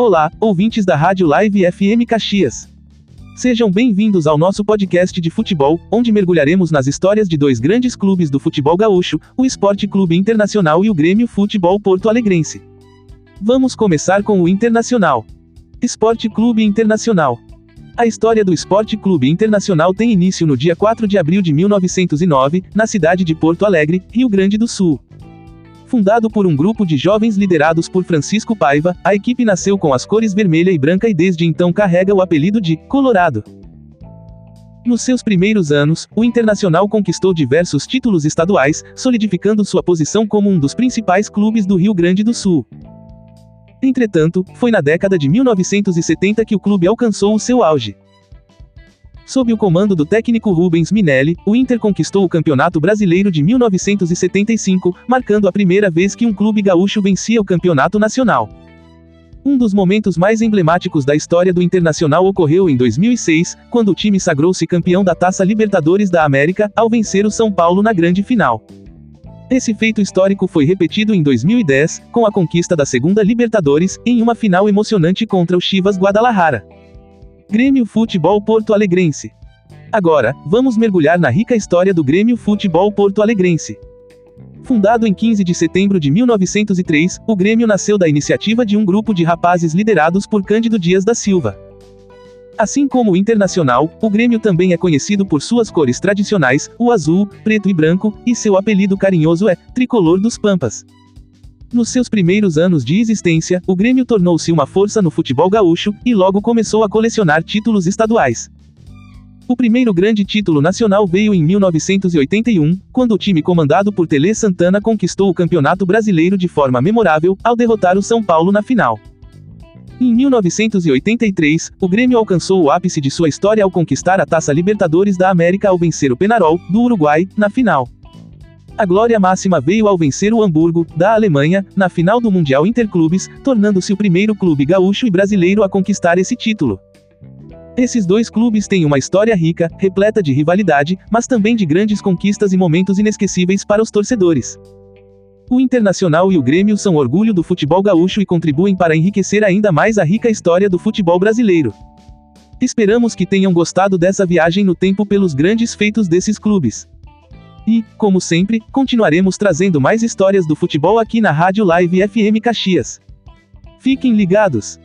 Olá, ouvintes da Rádio Live FM Caxias. Sejam bem-vindos ao nosso podcast de futebol, onde mergulharemos nas histórias de dois grandes clubes do futebol gaúcho, o Esporte Clube Internacional e o Grêmio Futebol Porto Alegrense. Vamos começar com o Internacional. Esporte Clube Internacional. A história do Esporte Clube Internacional tem início no dia 4 de abril de 1909, na cidade de Porto Alegre, Rio Grande do Sul. Fundado por um grupo de jovens liderados por Francisco Paiva, a equipe nasceu com as cores vermelha e branca e desde então carrega o apelido de Colorado. Nos seus primeiros anos, o Internacional conquistou diversos títulos estaduais, solidificando sua posição como um dos principais clubes do Rio Grande do Sul. Entretanto, foi na década de 1970 que o clube alcançou o seu auge. Sob o comando do técnico Rubens Minelli, o Inter conquistou o Campeonato Brasileiro de 1975, marcando a primeira vez que um clube gaúcho vencia o campeonato nacional. Um dos momentos mais emblemáticos da história do Internacional ocorreu em 2006, quando o time sagrou-se campeão da Taça Libertadores da América, ao vencer o São Paulo na grande final. Esse feito histórico foi repetido em 2010, com a conquista da segunda Libertadores, em uma final emocionante contra o Chivas Guadalajara. Grêmio Futebol Porto Alegrense. Agora, vamos mergulhar na rica história do Grêmio Futebol Porto Alegrense. Fundado em 15 de setembro de 1903, o Grêmio nasceu da iniciativa de um grupo de rapazes liderados por Cândido Dias da Silva. Assim como o Internacional, o Grêmio também é conhecido por suas cores tradicionais, o azul, preto e branco, e seu apelido carinhoso é Tricolor dos Pampas. Nos seus primeiros anos de existência, o Grêmio tornou-se uma força no futebol gaúcho, e logo começou a colecionar títulos estaduais. O primeiro grande título nacional veio em 1981, quando o time comandado por Tele Santana conquistou o Campeonato Brasileiro de forma memorável, ao derrotar o São Paulo na final. Em 1983, o Grêmio alcançou o ápice de sua história ao conquistar a Taça Libertadores da América ao vencer o Penarol, do Uruguai, na final. A glória máxima veio ao vencer o Hamburgo, da Alemanha, na final do Mundial Interclubes, tornando-se o primeiro clube gaúcho e brasileiro a conquistar esse título. Esses dois clubes têm uma história rica, repleta de rivalidade, mas também de grandes conquistas e momentos inesquecíveis para os torcedores. O Internacional e o Grêmio são orgulho do futebol gaúcho e contribuem para enriquecer ainda mais a rica história do futebol brasileiro. Esperamos que tenham gostado dessa viagem no tempo pelos grandes feitos desses clubes. E, como sempre, continuaremos trazendo mais histórias do futebol aqui na Rádio Live FM Caxias. Fiquem ligados!